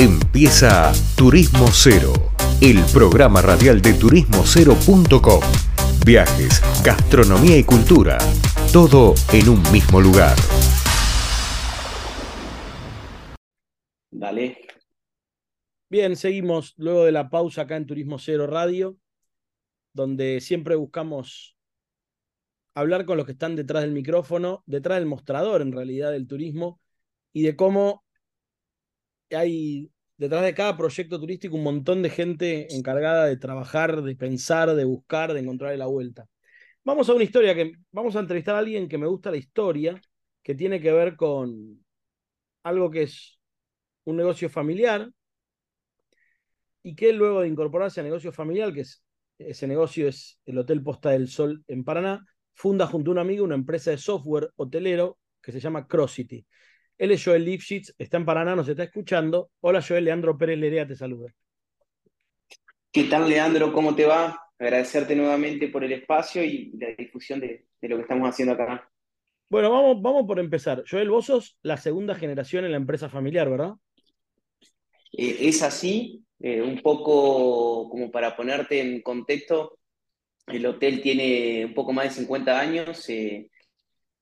Empieza Turismo Cero, el programa radial de turismocero.com. Viajes, gastronomía y cultura, todo en un mismo lugar. Dale. Bien, seguimos luego de la pausa acá en Turismo Cero Radio, donde siempre buscamos hablar con los que están detrás del micrófono, detrás del mostrador en realidad del turismo, y de cómo hay detrás de cada proyecto turístico un montón de gente encargada de trabajar, de pensar, de buscar, de encontrar la vuelta. Vamos a una historia que vamos a entrevistar a alguien que me gusta la historia, que tiene que ver con algo que es un negocio familiar y que luego de incorporarse a negocio familiar, que es ese negocio es el Hotel Posta del Sol en Paraná, funda junto a un amigo una empresa de software hotelero que se llama Crossity. Él es Joel Lipschitz, está en Paraná, nos está escuchando. Hola Joel, Leandro Pérez Lerea te saluda. ¿Qué tal Leandro? ¿Cómo te va? Agradecerte nuevamente por el espacio y la difusión de, lo que estamos haciendo acá. Bueno, vamos, vamos por empezar. Joel, vos sos la segunda generación en la empresa familiar, ¿verdad? Eh, es así, eh, un poco como para ponerte en contexto, el hotel tiene un poco más de 50 años, eh,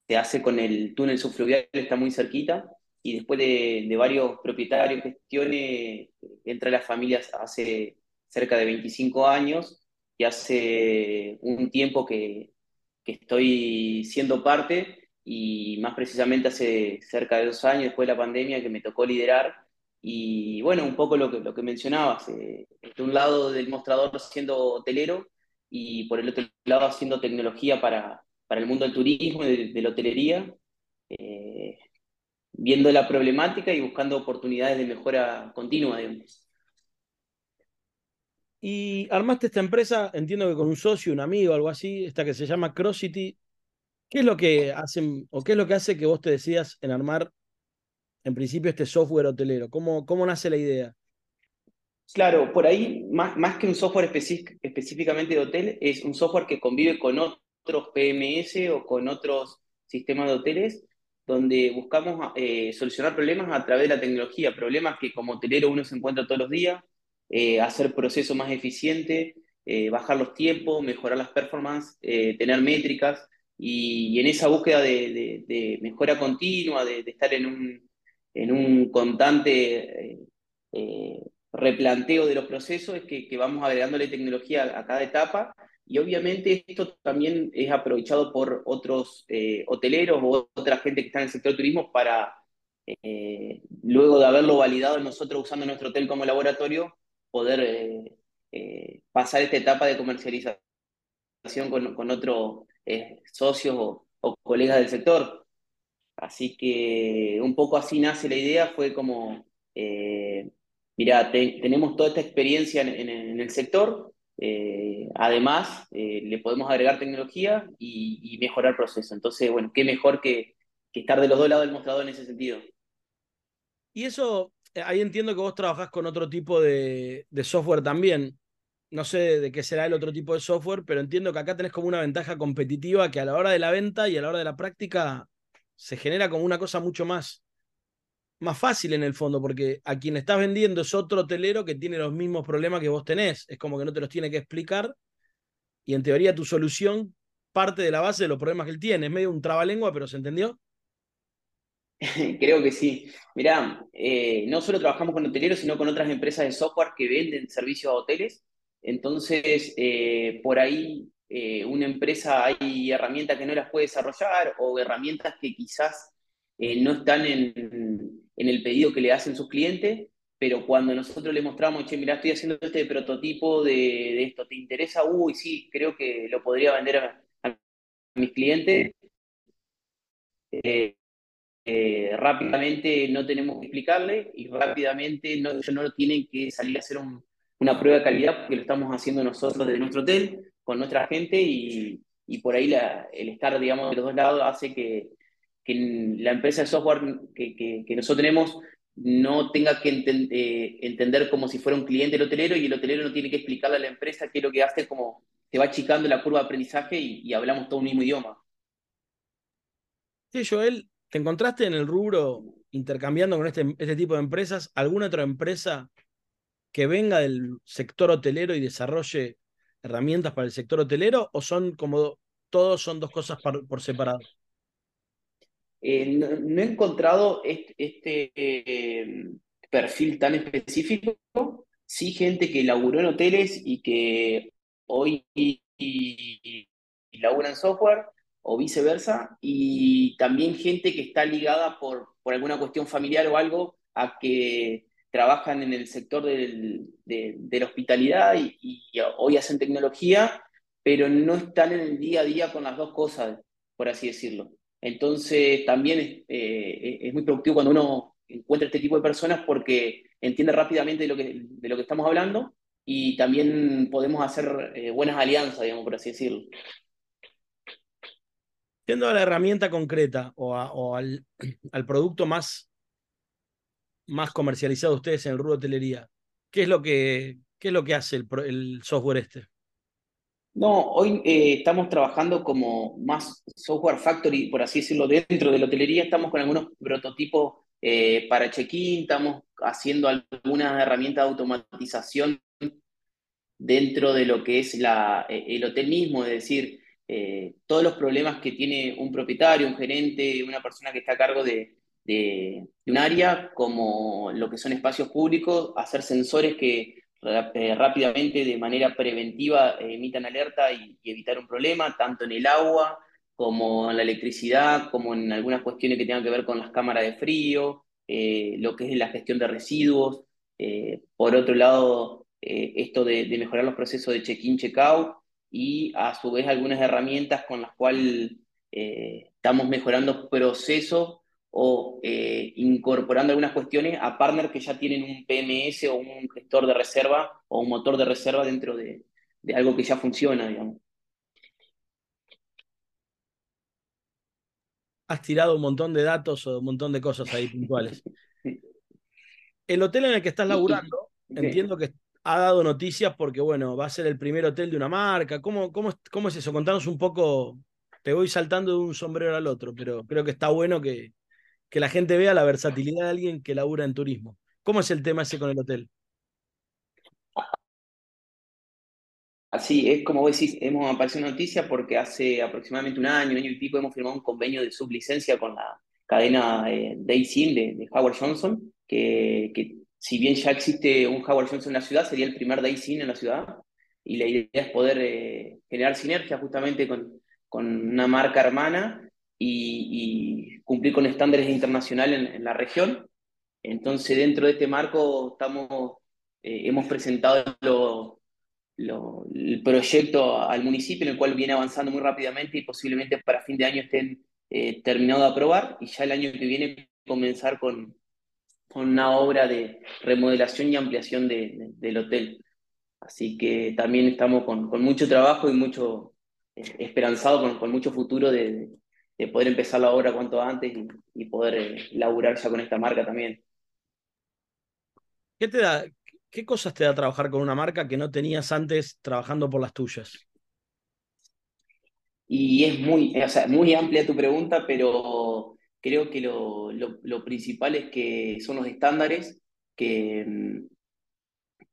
se hace con el túnel subfluvial, está muy cerquita, y después de, varios propietarios, gestiones, entra la familia hace cerca de 25 años y hace un tiempo que, estoy siendo parte y más precisamente hace cerca de dos años después de la pandemia que me tocó liderar. Y bueno, un poco lo que, lo que mencionabas, eh, de un lado del mostrador siendo hotelero y por el otro lado haciendo tecnología para, para el mundo del turismo y de, la hotelería, eh, viendo la problemática y buscando oportunidades de mejora continua, Y armaste esta empresa, entiendo que con un socio, un amigo, algo así, esta que se llama Crossity. ¿Qué es lo que hacen o qué es lo que hace que vos te decidas en armar en principio este software hotelero? ¿Cómo, cómo nace la idea? Claro, por ahí, más, más que un software específicamente de hotel, es un software que convive con otros otros PMS o con otros sistemas de hoteles donde buscamos eh, solucionar problemas a través de la tecnología, problemas que como hotelero uno se encuentra todos los días, eh, hacer procesos más eficientes, eh, bajar los tiempos, mejorar las performances, tener métricas, y, en esa búsqueda de, mejora continua, de, estar en un, en un constante replanteo de los procesos, es que, que vamos agregándole tecnología a cada etapa y obviamente esto también es aprovechado por otros eh, hoteleros o otra gente que está en el sector turismo para, eh, luego de haberlo validado nosotros usando nuestro hotel como laboratorio, poder eh, pasar esta etapa de comercialización con, con otros socios o, colegas del sector. Así que un poco así nace la idea, fue como, mira, tenemos toda esta experiencia en el sector, eh, además, eh, le podemos agregar tecnología y, mejorar el proceso. Entonces, bueno, qué mejor que, estar de los dos lados del mostrador en ese sentido. Y eso, eh, ahí entiendo que vos trabajás con otro tipo de, software también. No sé de qué será el otro tipo de software, pero entiendo que acá tenés como una ventaja competitiva que a la hora de la venta y a la hora de la práctica se genera como una cosa mucho más más fácil en el fondo, porque a quien estás vendiendo es otro hotelero que tiene los mismos problemas que vos tenés. Es como que no te los tiene que explicar y en teoría tu solución parte de la base de los problemas que él tiene. Es medio un trabalengua, pero ¿se entendió? Creo que sí. Mirá, eh, no solo trabajamos con hoteleros, sino con otras empresas de software que venden servicios a hoteles. Entonces, eh, por ahí eh, una empresa hay herramientas que no las puede desarrollar o herramientas que quizás no están en, en el pedido que le hacen sus clientes, pero cuando nosotros le mostramos, che, mira, estoy haciendo este prototipo de, esto, ¿te interesa? Uy, sí, creo que lo podría vender a, mis clientes. Eh, eh, rápidamente no tenemos que explicarle y rápidamente no, ellos no tienen que salir a hacer una prueba de calidad porque lo estamos haciendo nosotros desde nuestro hotel, con nuestra gente y, por ahí el estar, digamos, de los dos lados hace que, que la empresa de software que, nosotros tenemos no tenga que eh, entender como si fuera un cliente el hotelero y el hotelero no tiene que explicarle a la empresa qué es lo que hace, como se va achicando la curva de aprendizaje y, hablamos todo un mismo idioma. Sí, Joel, te encontraste en el rubro intercambiando con este, este tipo de empresas, alguna otra empresa que venga del sector hotelero y desarrolle herramientas para el sector hotelero o son como todos son dos cosas por, separado? Eh, no, he encontrado este, eh, perfil tan específico. Sí, gente que laburó en hoteles y que hoy en software o viceversa, y también gente que está ligada por, por alguna cuestión familiar o algo a que trabajan en el sector de, la hospitalidad y, hoy hacen tecnología, pero no están en el día a día con las dos cosas, por así decirlo. Entonces también eh, es muy productivo cuando uno encuentra este tipo de personas porque entiende rápidamente de lo que, de lo que estamos hablando y también podemos hacer eh, buenas alianzas, digamos, por así decirlo. Yendo a la herramienta concreta o, al, producto más, más comercializado de ustedes en el rubro hotelería, ¿qué es lo que, qué es lo que hace el, software este? No, hoy eh, estamos trabajando como más software factory, por así decirlo, dentro de la hotelería. Estamos con algunos prototipos eh, para check-in, estamos haciendo algunas herramientas de automatización dentro de lo que es la, el hotel mismo, es decir, eh, todos los problemas que tiene un propietario, un gerente, una persona que está a cargo de, un área, como lo que son espacios públicos, hacer sensores que eh, rápidamente, de manera preventiva, emitan alerta y, evitar un problema, tanto en el agua como en la electricidad, como en algunas cuestiones que tengan que ver con las cámaras de frío, eh, lo que es la gestión de residuos. por otro lado, esto de, de mejorar los procesos de check-in, check-out, y a su vez algunas herramientas con las cuales eh, estamos mejorando procesos o eh, incorporando algunas cuestiones a partners que ya tienen un PMS o un gestor de reserva o un motor de reserva dentro de, algo que ya funciona, digamos. Has tirado un montón de datos o un montón de cosas ahí puntuales. El hotel en el que estás laburando, entiendo que ha dado noticias porque, bueno, va a ser el primer hotel de una marca. ¿Cómo, cómo, cómo es eso? Contanos un poco. Te voy saltando de un sombrero al otro, pero creo que está bueno que, que la gente vea la versatilidad de alguien que labura en turismo. ¿Cómo es el tema ese con el hotel? Así, es como vos decís, hemos aparecido una noticia porque hace aproximadamente un año, un año y pico, hemos firmado un convenio de sublicencia con la cadena eh, de, de, Howard Johnson, que, que si bien ya existe un Howard Johnson en la ciudad, sería el primer day scene en la ciudad. Y la idea es poder eh, generar sinergia justamente con, con, una marca hermana y, cumplir con estándares internacionales en, la región. Entonces, dentro de este marco, estamos, eh, hemos presentado el proyecto al municipio, en el cual viene avanzando muy rápidamente y posiblemente para fin de año estén eh, terminados de aprobar y ya el año que viene comenzar con, con una obra de remodelación y ampliación del hotel. Así que también estamos con, mucho trabajo y mucho eh, esperanzado, con, mucho futuro de, poder empezar la obra cuanto antes y, poder eh, laburar ya con esta marca también. ¿Qué te da, qué cosas te da trabajar con una marca que no tenías antes trabajando por las tuyas? Y es muy, o sea, muy amplia tu pregunta, pero creo que lo, principal es que son los estándares, que mm,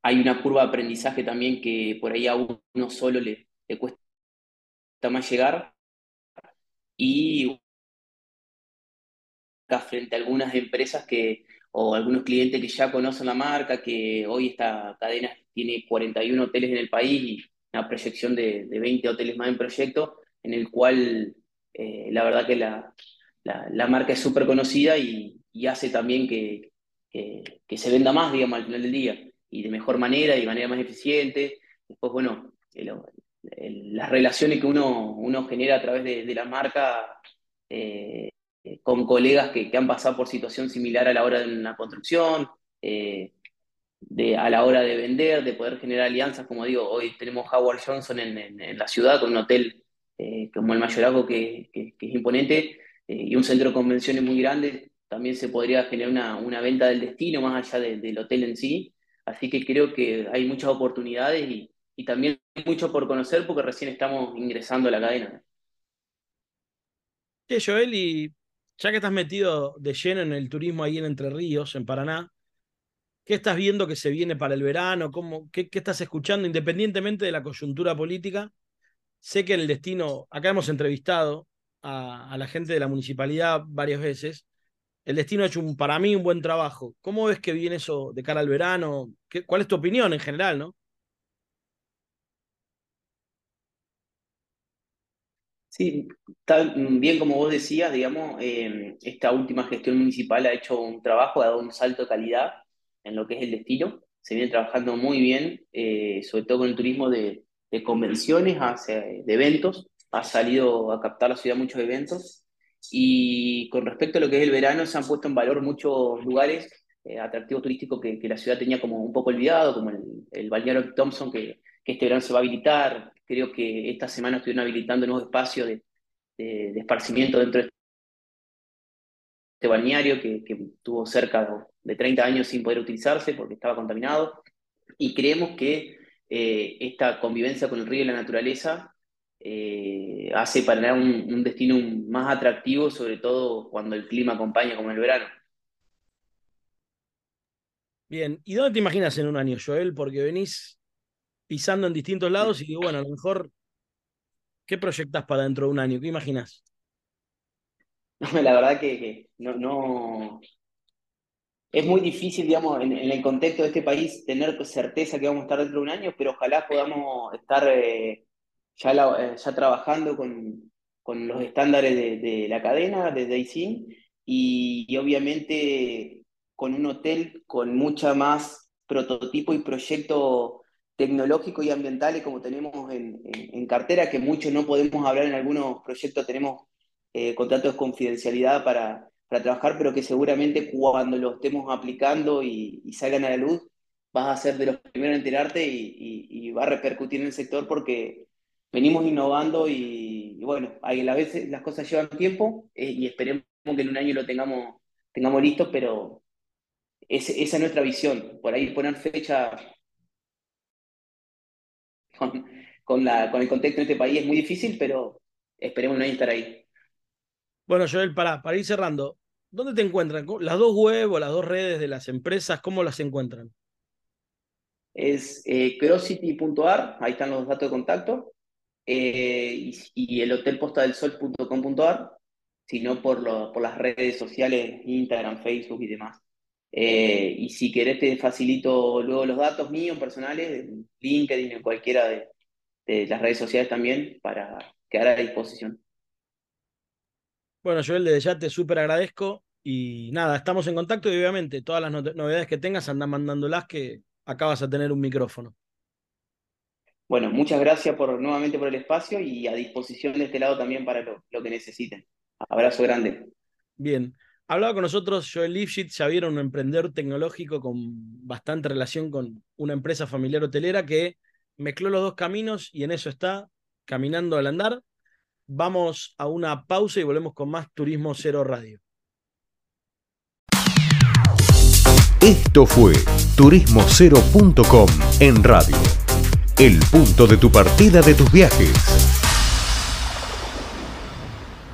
hay una curva de aprendizaje también que por ahí a uno solo le, le cuesta más llegar y frente a algunas empresas que, o algunos clientes que ya conocen la marca, que hoy esta cadena tiene 41 hoteles en el país y una proyección de, 20 hoteles más en proyecto, en el cual eh, la verdad que la, la, marca es súper conocida y, hace también que, que, se venda más, digamos, al final del día, y de mejor manera y de manera más eficiente. Después, bueno, las relaciones que uno, uno genera a través de, la marca eh, con colegas que, han pasado por situación similar a la hora de una construcción, eh, de, a la hora de vender, de poder generar alianzas, como digo, hoy tenemos Howard Johnson en, la ciudad con un hotel eh, como el Mayorazgo que, que, es imponente, eh, y un centro de convenciones muy grande, también se podría generar una, una venta del destino más allá del hotel en sí. Así que creo que hay muchas oportunidades y, y también mucho por conocer porque recién estamos ingresando a la cadena. Sí, Joel, y Ya que estás metido de lleno en el turismo ahí en Entre Ríos, en Paraná, ¿qué estás viendo que se viene para el verano? ¿Cómo, qué, qué estás escuchando independientemente de la coyuntura política? Sé que el destino, acá hemos entrevistado a, la gente de la municipalidad varias veces. El destino ha hecho para mí un buen trabajo. ¿Cómo ves que viene eso de cara al verano? ¿Qué, ¿Cuál es tu opinión en general, no? Sí, tan bien como vos decías, digamos, eh, esta última gestión municipal ha hecho un trabajo, ha dado un salto de calidad en lo que es el destino. Se viene trabajando muy bien, eh, sobre todo con el turismo de, de convenciones, hacia, de eventos. Ha salido a captar la ciudad muchos eventos. Y con respecto a lo que es el verano, se han puesto en valor muchos lugares eh, atractivos turísticos que, que, la ciudad tenía como un poco olvidado, como el, el balneario Thompson, que, que este verano se va a habilitar, Creo que esta semana estuvieron habilitando nuevos espacios de, de, esparcimiento dentro de este balneario que, tuvo cerca de 30 años sin poder utilizarse porque estaba contaminado. Y creemos que eh, esta convivencia con el río y la naturaleza eh, hace para un, un, destino más atractivo, sobre todo cuando el clima acompaña como el verano. Bien, ¿y dónde te imaginas en un año, Joel? Porque venís pisando en distintos lados y digo, bueno, a lo mejor, ¿qué proyectas para dentro de un año? ¿Qué imaginas? La verdad que, no, es muy difícil, digamos, en, el contexto de este país tener certeza que vamos a estar dentro de un año, pero ojalá podamos estar eh, ya, eh, ya trabajando con, con, los estándares de, de la cadena, de Daisin, y, y, obviamente con un hotel con mucha más prototipo y proyecto tecnológico y ambientales como tenemos en, cartera, que muchos no podemos hablar en algunos proyectos, tenemos eh, contratos de confidencialidad para, para, trabajar, pero que seguramente cuando lo estemos aplicando y, salgan a la luz, vas a ser de los primeros en enterarte y, va a repercutir en el sector porque venimos innovando y, bueno, a la vez las cosas llevan tiempo eh, y esperemos que en un año lo tengamos, tengamos listo, pero es, esa es nuestra visión. Por ahí poner fecha con, con, la, con el contexto de este país es muy difícil, pero esperemos no estar ahí. Bueno, Joel, para, para ir cerrando, ¿dónde te encuentran? ¿Las dos web o las dos redes de las empresas, cómo las encuentran? Es eh, crosscity.ar, ahí están los datos de contacto, eh, y, y, el hotelpostadelsol.com.ar, sino por, lo, por las redes sociales, Instagram, Facebook y demás. Eh, y si querés te facilito luego los datos míos personales, LinkedIn, en cualquiera de, de las redes sociales también, para quedar a disposición. Bueno, Joel, desde ya te súper agradezco y nada, estamos en contacto y obviamente todas las novedades que tengas andan mandándolas que acá vas a tener un micrófono. Bueno, muchas gracias por, nuevamente por el espacio y a disposición de este lado también para lo, lo que necesiten. Abrazo grande. Bien. Hablaba con nosotros Joel Lifshitz, ya vieron un emprendedor tecnológico con bastante relación con una empresa familiar hotelera que mezcló los dos caminos y en eso está, caminando al andar. Vamos a una pausa y volvemos con más Turismo Cero Radio. Esto fue turismocero.com en radio. El punto de tu partida de tus viajes.